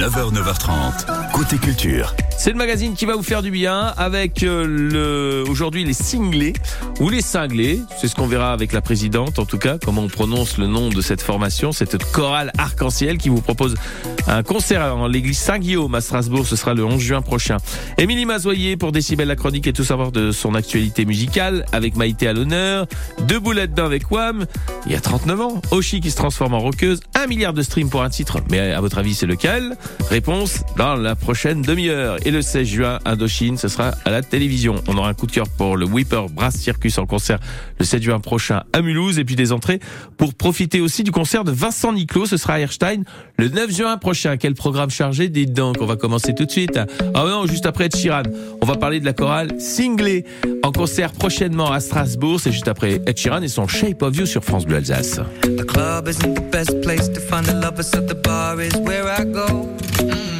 9h, 9h30, côté culture. C'est le magazine qui va vous faire du bien avec euh, le aujourd'hui les cinglés ou les cinglés. C'est ce qu'on verra avec la présidente, en tout cas, comment on prononce le nom de cette formation, cette chorale arc-en-ciel qui vous propose un concert en l'église Saint-Guillaume à Strasbourg. Ce sera le 11 juin prochain. Émilie Mazoyer pour Décibel la chronique et tout savoir de son actualité musicale avec Maïté à l'honneur. Deux boulettes d'un avec Wham. Il y a 39 ans. Oshi qui se transforme en rockeuse. Un milliard de streams pour un titre. Mais à votre avis, c'est lequel? Réponse dans la prochaine demi-heure. Le 16 juin, Indochine, ce sera à la télévision. On aura un coup de cœur pour le Whipper Brass Circus en concert le 7 juin prochain à Mulhouse. Et puis des entrées pour profiter aussi du concert de Vincent Niclot. Ce sera à Erstein le 9 juin prochain. Quel programme chargé Dites donc, on va commencer tout de suite. Ah non, juste après Ed Sheeran. On va parler de la chorale Singlé en concert prochainement à Strasbourg. C'est juste après Ed Sheeran et son Shape of You sur France Bleu Alsace. The club isn't the best place to find the lovers, so the bar is where I go. Mm.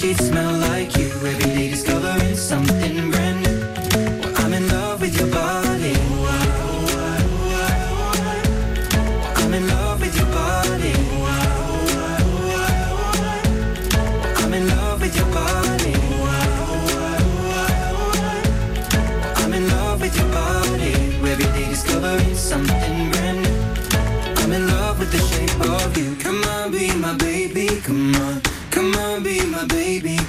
sheets smell like you. Every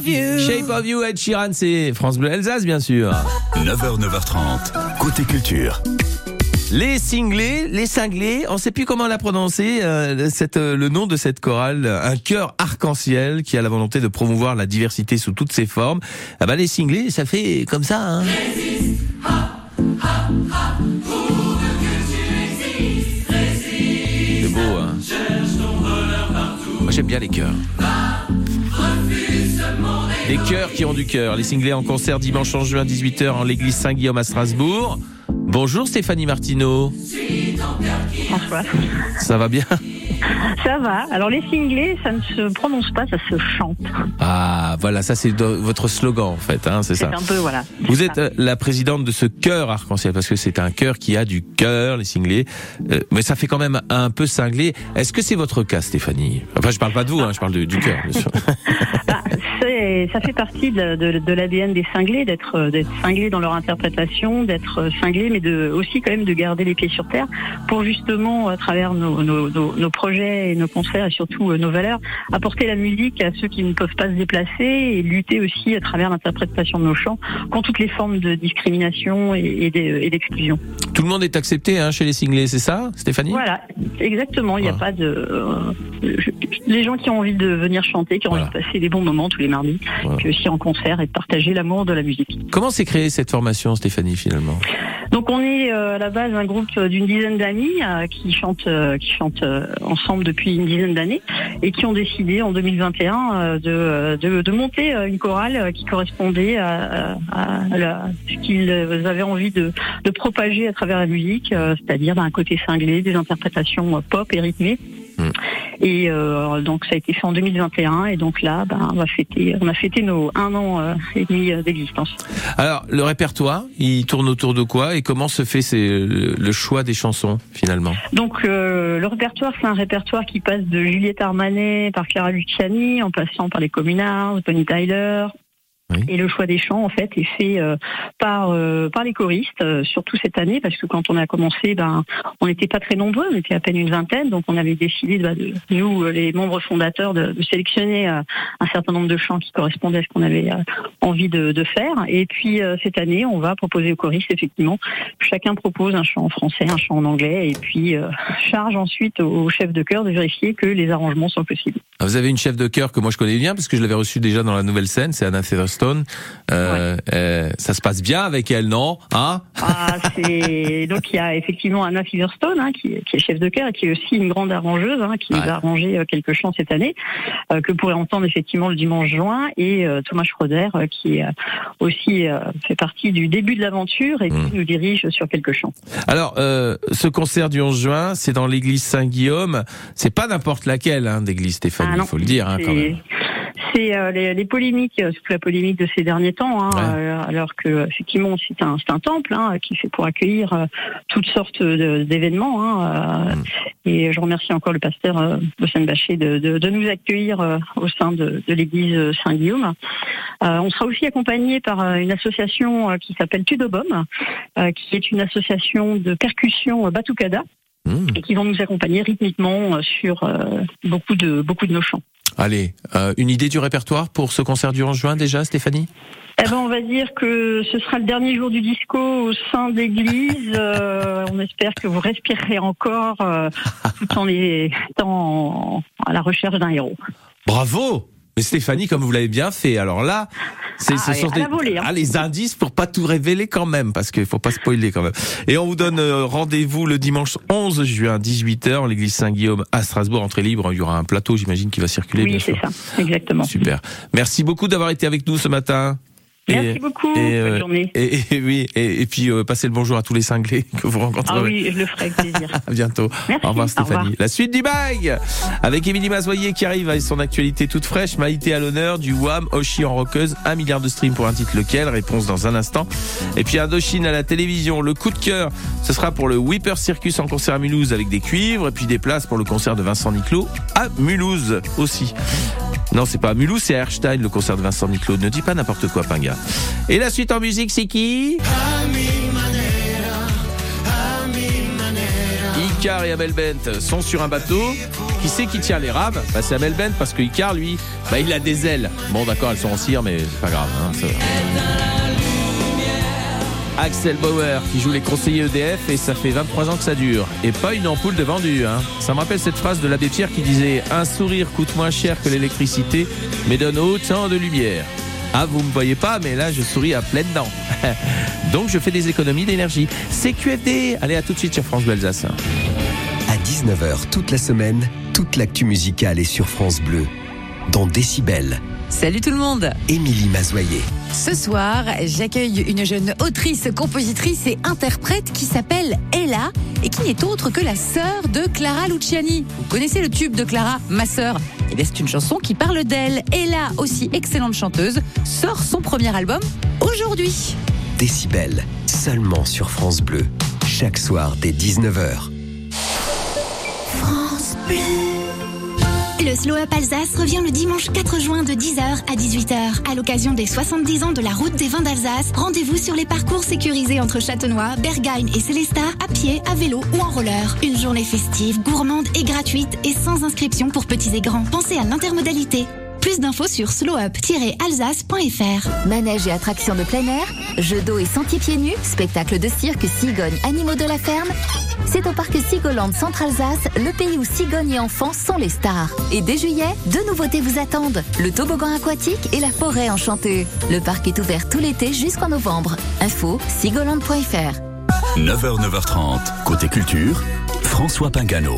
Of you. Shape of You, Ed Sheeran, c'est France Bleu Alsace, bien sûr. 9h, 9h30, côté culture. Les cinglés, les cinglés, on sait plus comment la prononcer, euh, cette, euh, le nom de cette chorale, un cœur arc-en-ciel qui a la volonté de promouvoir la diversité sous toutes ses formes. Ah bah les cinglés, ça fait comme ça. Hein. Moi, j'aime bien les chœurs. Les chœurs qui ont du cœur. Les cinglés en concert dimanche en juin 18h en l'église Saint-Guillaume à Strasbourg. Bonjour Stéphanie Martineau. François. Ça va bien? Ça va. Alors les cinglés, ça ne se prononce pas, ça se chante. Ah, voilà, ça c'est votre slogan en fait, hein, c'est ça. un peu voilà. Vous êtes ça. euh, la présidente de ce chœur arc-en-ciel parce que c'est un chœur qui a du cœur, les cinglés. Euh, mais ça fait quand même un peu cinglé. Est-ce que c'est votre cas, Stéphanie? Enfin, je parle pas de vous, hein, je parle de- du cœur, bien sûr. c'est- ça fait partie de, de, de l'ADN des cinglés, d'être euh, d'être cinglés dans leur interprétation, d'être euh, cinglés, mais de aussi quand même de garder les pieds sur terre pour justement à travers nos, nos, nos, nos projets et nos concerts et surtout euh, nos valeurs apporter la musique à ceux qui ne peuvent pas se déplacer et lutter aussi à travers l'interprétation de nos chants contre toutes les formes de discrimination et, et d'e- et d'exclusion. Tout le monde est accepté hein, chez les cinglés, c'est ça, Stéphanie? Voilà, exactement. Il n'y a Voilà. pas de. euh, je- les gens qui ont envie de venir chanter, qui ont Voilà. envie de passer des bons moments tous les mardis, Voilà. puis aussi en concert et de partager l'amour de la musique. Comment s'est créée cette formation, Stéphanie, finalement? Donc on est euh, à la base un groupe d'une dizaine d'amis euh, qui chantent, euh, qui chantent euh, ensemble depuis une dizaine d'années et qui ont décidé en 2021 euh, de, euh, de, de monter euh, une chorale euh, qui correspondait à, à- à la- ce qu'ils avaient envie de, de propager à travers la musique, euh, c'est-à-dire d'un côté cinglé, des interprétations euh, pop et rythmées. Mm. Et euh, donc ça a été fait en 2021 et donc là, ben, on va fêter, on a fêté nos un an euh, et demi euh, d'existence. Alors, le répertoire, il tourne autour de quoi et comment se fait c'est, le le choix des chansons, finalement? Donc euh, le répertoire, c'est un répertoire qui passe de Juliette Armanet par Clara Luciani, en passant par les Communards, Bonnie Tyler. Oui. Et le choix des chants, en fait, est fait euh, par euh, par les choristes, euh, surtout cette année, parce que quand on a commencé, ben, on n'était pas très nombreux, on était à peine une vingtaine, donc on avait décidé, de, nous, les membres fondateurs, de, de sélectionner un certain nombre de chants qui correspondaient à ce qu'on avait envie de, de faire. Et puis cette année, on va proposer aux choristes, effectivement, chacun propose un chant en français, un chant en anglais, et puis charge ensuite au chef de chœur de vérifier que les arrangements sont possibles. Ah, Vous avez une chef de chœur que moi je connais bien parce que je l'avais reçue déjà dans la nouvelle scène, c'est Anna Featherstone. Euh, euh, ça se passe bien avec elle, non Hein Ah, donc il y a effectivement Anna Silverstone hein, qui, qui est chef de chœur et qui est aussi une grande arrangeuse, hein, qui nous Ouais. a arrangé euh, quelques chants cette année euh, que vous pourrez entendre effectivement le dimanche juin et Thomas Schroeder qui aussi fait partie du début de l'aventure et qui Mm. nous dirige sur quelques chants. Alors, ce concert du 11 juin, c'est dans l'église Saint-Guillaume. C'est pas n'importe laquelle hein, d'église, Stéphanie, Ah il faut le dire quand C'est- même. C'est les, les polémiques, surtout la polémique de ces derniers temps, hein, Ouais. euh, alors que effectivement c'est un, c'est un temple hein, qui fait pour accueillir euh, toutes sortes d'événements. Hein, euh, Mm. Et je remercie encore le pasteur Bossen Baché de, de, de nous accueillir au sein de, de l'église Saint-Guillaume. Euh, on sera aussi accompagné par une association qui s'appelle Tudobom, euh, qui est une association de percussion batucada Mmh. et qui vont nous accompagner rythmiquement sur euh, beaucoup de beaucoup de nos chants. Allez, euh, une idée du répertoire pour ce concert du 11 juin déjà, Stéphanie? Eh ben, on va dire que ce sera le dernier jour du disco au sein d'église. Euh, on espère que vous respirerez encore euh, tout en étant à la recherche d'un héros. Bravo mais Stéphanie, comme vous l'avez bien fait, alors là, c'est Ah, ce sont des hein. ah, les indices pour pas tout révéler quand même, parce qu'il faut pas spoiler quand même. Et on vous donne euh, rendez-vous le dimanche 11 juin, 18h, en l'église Saint-Guillaume à Strasbourg, entrée libre. Il y aura un plateau, j'imagine, qui va circuler. Oui, c'est ça, exactement. Super. Merci beaucoup d'avoir été avec nous ce matin. Merci Et- beaucoup. et, Bonne euh, journée. Et, et oui, et, puis euh, passez le bonjour à tous les cinglés que vous rencontrerez. Ah oui, je le ferai avec plaisir. À bientôt. Merci. Au revoir Au Stéphanie. revoir. La suite du bail avec Émilie Mazoyer qui arrive avec son actualité toute fraîche. Maïté à l'honneur, du Wham, Oshi en roqueuse, un milliard de streams pour un titre lequel? Réponse dans un instant. Et puis Indochine à la télévision. Le coup de cœur, ce sera pour le Whipper Circus en concert à Mulhouse avec des cuivres et puis des places pour le concert de Vincent Niclot à Mulhouse aussi. Non, c'est pas à c'est à le concert de Vincent Niclot. Ne dis pas n'importe quoi, Pinga. Et la suite en musique, c'est qui? Icar et Amel Bent sont sur un bateau. Qui c'est qui tient les rames? Bah, C'est Amel Bent parce que Icar, lui, bah, il a des ailes. Bon, d'accord, elles sont en cire, mais c'est pas grave. hein. Axel Bauer qui joue les conseillers EDF et ça fait 23 ans que ça dure. Et pas une ampoule de vendu. Hein. Ça me rappelle cette phrase de l'abbé Pierre qui disait Un sourire coûte moins cher que l'électricité, mais donne autant de lumière. Ah, vous me voyez pas, mais là je souris à pleines dents. Donc je fais des économies d'énergie. CQFD Allez, à tout de suite sur France Bleu Alsace. À 19h toute la semaine, toute l'actu musicale est sur France Bleu. Dans Décibel, Salut tout le monde Émilie Mazoyer. Ce soir, j'accueille une jeune autrice, compositrice et interprète qui s'appelle Ella et qui n'est autre que la sœur de Clara Luciani. Vous connaissez le tube de Clara, ma sœur? Eh bien, c'est une chanson qui parle d'elle. Ella, aussi excellente chanteuse, sort son premier album aujourd'hui. Décibel, seulement sur France Bleu. Chaque soir dès 19h. France Bleu. Le Slow Up Alsace revient le dimanche 4 juin de 10h à 18h. À l'occasion des 70 ans de la route des vins d'Alsace, rendez-vous sur les parcours sécurisés entre Châtenois, Bergheim et Célestat, à pied, à vélo ou en roller. Une journée festive, gourmande et gratuite et sans inscription pour petits et grands. Pensez à l'intermodalité. Plus d'infos sur slowup-alsace.fr. Manège et attractions de plein air, jeux d'eau et sentiers pieds nus, spectacle de cirque, cigogne, animaux de la ferme. C'est au parc Sigoland Centre-Alsace, le pays où cigognes et enfants sont les stars. Et dès juillet, deux nouveautés vous attendent. Le toboggan aquatique et la forêt enchantée. Le parc est ouvert tout l'été jusqu'en novembre. Info sigoland.fr. 9h, 9h30, côté culture, François Pingano.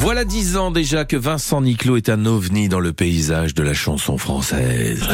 Voilà dix ans déjà que Vincent Niclot est un ovni dans le paysage de la chanson française.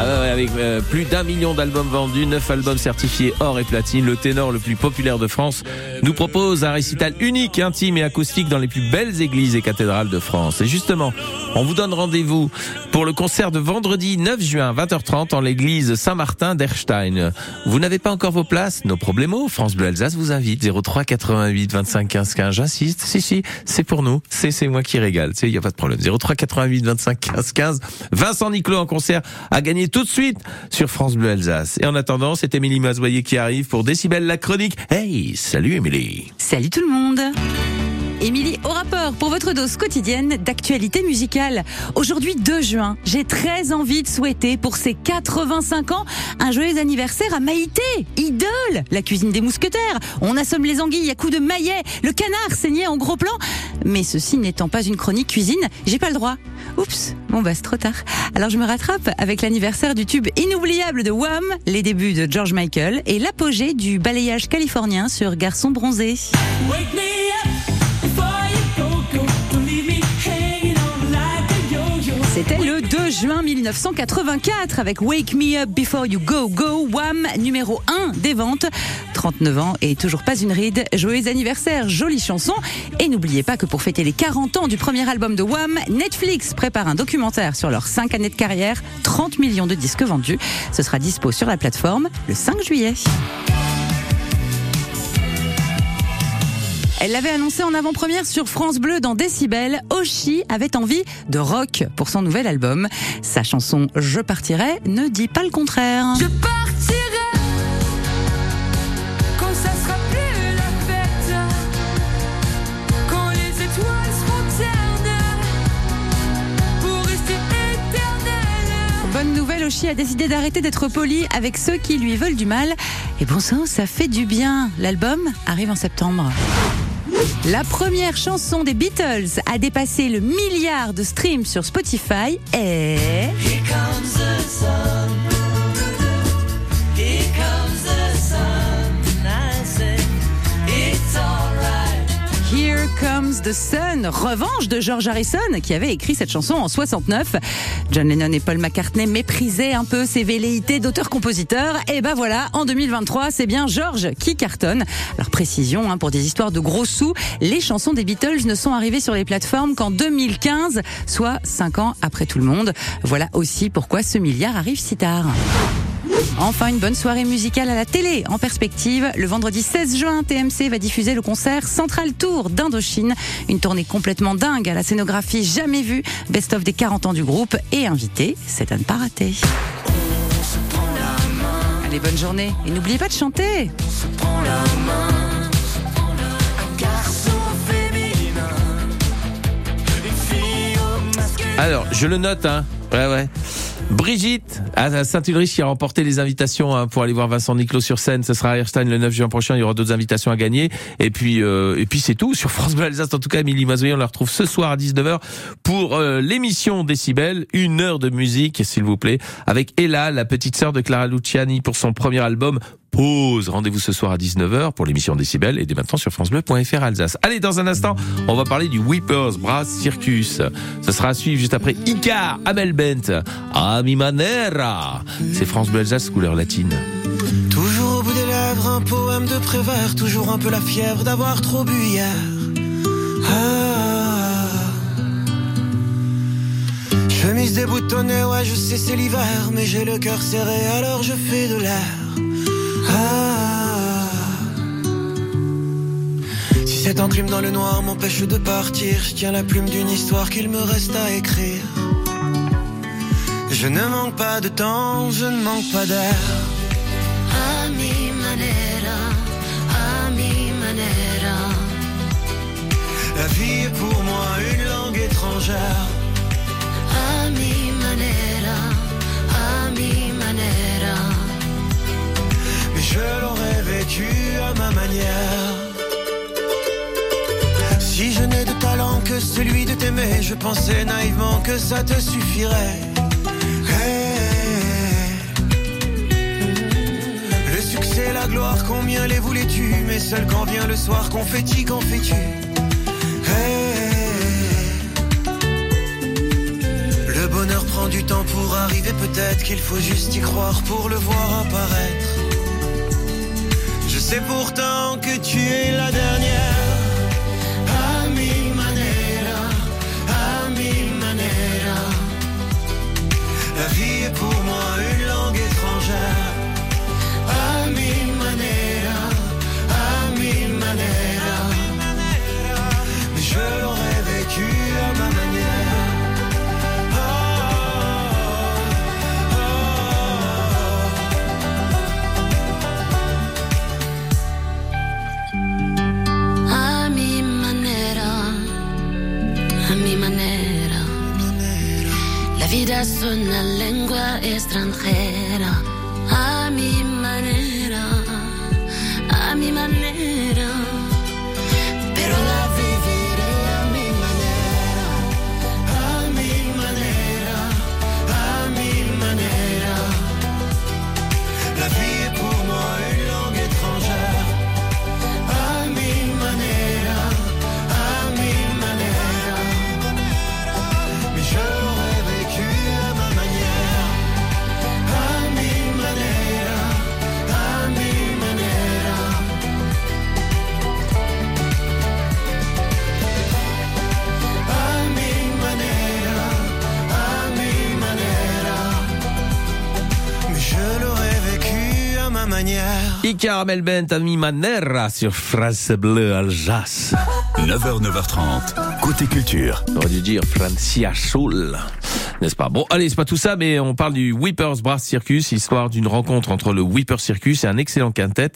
Ah ouais, avec euh, plus d'un million d'albums vendus, neuf albums certifiés or et platine, le ténor le plus populaire de France nous propose un récital unique, intime et acoustique dans les plus belles églises et cathédrales de France. Et justement, on vous donne rendez-vous pour le concert de vendredi 9 juin 20h30 en l'église Saint-Martin d'Erstein. Vous n'avez pas encore vos places? Nos problèmes France Bleu Alsace vous invite 03 88 25 15 15. J'insiste, si si, c'est pour nous, c'est c'est moi qui régale, il y a pas de problème. 03 88 25 15 15. Vincent Niclot en concert a gagné tout de suite sur France Bleu Alsace. Et en attendant, c'est Émilie Mazoyer qui arrive pour Décibel la chronique. Hey, salut Émilie. Salut tout le monde Émilie au rapport pour votre dose quotidienne d'actualité musicale. Aujourd'hui 2 juin, j'ai très envie de souhaiter pour ses 85 ans un joyeux anniversaire à Maïté, idole, la cuisine des mousquetaires. On assomme les anguilles à coups de maillet, le canard saigné en gros plan. Mais ceci n'étant pas une chronique cuisine, j'ai pas le droit. Oups, bon bah c'est trop tard. Alors je me rattrape avec l'anniversaire du tube inoubliable de Wham, les débuts de George Michael et l'apogée du balayage californien sur Garçon bronzé. C'était le 2 juin 1984 avec Wake Me Up Before You Go Go Wham numéro 1 des ventes. 39 ans et toujours pas une ride. Joyeux anniversaire, jolie chanson. Et n'oubliez pas que pour fêter les 40 ans du premier album de Wham, Netflix prépare un documentaire sur leurs 5 années de carrière, 30 millions de disques vendus. Ce sera dispo sur la plateforme le 5 juillet. Elle l'avait annoncé en avant-première sur France Bleu dans Décibel. Oshi avait envie de rock pour son nouvel album. Sa chanson Je partirai ne dit pas le contraire. Je partirai quand ça sera plus la fête, quand les étoiles seront ternes pour rester éternelles. Bonne nouvelle, Oshi a décidé d'arrêter d'être poli avec ceux qui lui veulent du mal. Et bon sang, ça fait du bien. L'album arrive en septembre. La première chanson des Beatles a dépassé le milliard de streams sur Spotify sun. Comes the Sun, revanche de George Harrison qui avait écrit cette chanson en 69. John Lennon et Paul McCartney méprisaient un peu ses velléités d'auteur-compositeur. Et ben voilà, en 2023, c'est bien George qui cartonne. Alors précision, hein, pour des histoires de gros sous, les chansons des Beatles ne sont arrivées sur les plateformes qu'en 2015, soit 5 ans après tout le monde. Voilà aussi pourquoi ce milliard arrive si tard. Enfin, une bonne soirée musicale à la télé. En perspective, le vendredi 16 juin, TMC va diffuser le concert Central Tour d'Indochine. Une tournée complètement dingue à la scénographie jamais vue. Best-of des 40 ans du groupe et invité, c'est à ne pas rater. Allez, bonne journée. Et n'oubliez pas de chanter. Alors, je le note, hein. Ouais, ouais. Brigitte à Saint-Ulrich qui a remporté les invitations hein, pour aller voir Vincent Niclot sur scène. Ce sera à Airstein le 9 juin prochain. Il y aura d'autres invitations à gagner. Et puis euh, et puis c'est tout sur France Bleu Alsace. En tout cas, Émilie Mazoyer, on la retrouve ce soir à 19h pour euh, l'émission Décibel, une heure de musique, s'il vous plaît, avec Ella, la petite sœur de Clara Luciani pour son premier album. Pause. Rendez-vous ce soir à 19h pour l'émission Décibel et dès maintenant sur francebleu.fr Alsace. Allez, dans un instant, on va parler du Whippers Brass Circus. Ce sera à suivre juste après Icar, Amel Bent, A mi manera. C'est France Bleu Alsace couleur latine. Toujours au bout des lèvres, un poème de Prévert, toujours un peu la fièvre d'avoir trop bu hier. Ah. Chemise déboutonnée, ouais, je sais, c'est l'hiver, mais j'ai le cœur serré, alors je fais de l'air. Ah. Si cette enclume dans le noir m'empêche de partir, je tiens la plume d'une histoire qu'il me reste à écrire. Je ne manque pas de temps, je ne manque pas d'air. A mi manera, a mi manera. La vie est pour moi une langue étrangère. A mi manera, a mi je l'aurais vécu à ma manière. Si je n'ai de talent que celui de t'aimer, je pensais naïvement que ça te suffirait. Le succès, la gloire, combien les voulais-tu? Mais seul quand vient le soir, confetti, qu'en fais-tu? Le bonheur prend du temps pour arriver, peut-être qu'il faut juste y croire pour le voir apparaître. Sais pourtant que tu es la dernière. Manière. Icar, Amel Bent, A mi manera sur France Bleu Alsace. 9h, 9h30, côté culture. On aurait dû dire Francia Soul. N'est-ce pas? Bon, allez, c'est pas tout ça, mais on parle du Whippers Brass Circus, histoire d'une rencontre entre le Whipper Circus et un excellent quintet.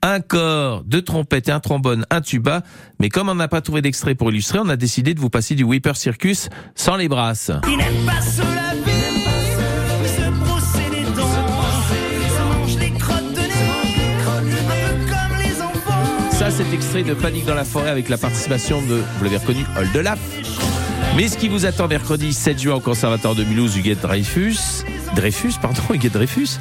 Un corps, deux trompettes et un trombone, un tuba. Mais comme on n'a pas trouvé d'extrait pour illustrer, on a décidé de vous passer du Whipper Circus sans les brasses. Il pas se extrait de Panique dans la forêt avec la participation de, vous l'avez reconnu, Oldelaf. Mais ce qui vous attend mercredi 7 juin au Conservatoire de Mulhouse, Huguette Dreyfus, Dreyfus, pardon, Huguette Dreyfus,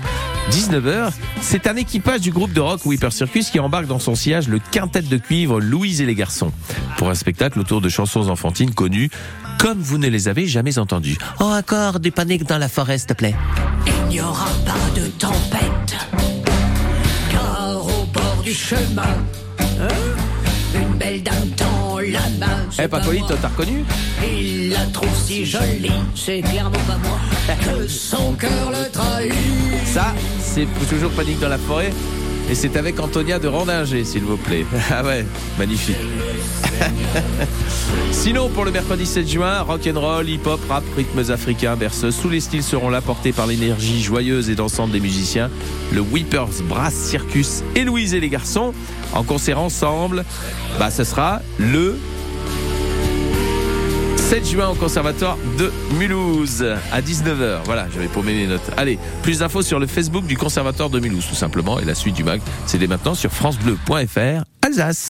19h, c'est un équipage du groupe de rock Whipper Circus qui embarque dans son sillage le quintet de cuivre Louise et les garçons pour un spectacle autour de chansons enfantines connues comme vous ne les avez jamais entendues. Oh, encore du panique dans la forêt, s'il te plaît. Il n'y aura pas de tempête, car au bord du chemin, une belle dame tend la main. Eh, Pacolite, moi. t'as reconnu Il la trouve si jolie, c'est clairement pas moi, que son cœur le trahit. Ça, c'est toujours Panique dans la forêt. Et c'est avec Antonia de Randinger, s'il vous plaît. Ah ouais, magnifique. Sinon, pour le mercredi 7 juin, rock'n'roll, hip-hop, rap, rythmes africains, berceuses, tous les styles seront là, portés par l'énergie joyeuse et dansante des musiciens. Le Whippers Brass Circus et Louise et les garçons, en concert ensemble, bah, ce sera le 7 juin au Conservatoire de Mulhouse à 19h. Voilà, j'avais paumé mes notes. Allez, plus d'infos sur le Facebook du Conservatoire de Mulhouse tout simplement et la suite du mag, c'est dès maintenant sur francebleu.fr Alsace.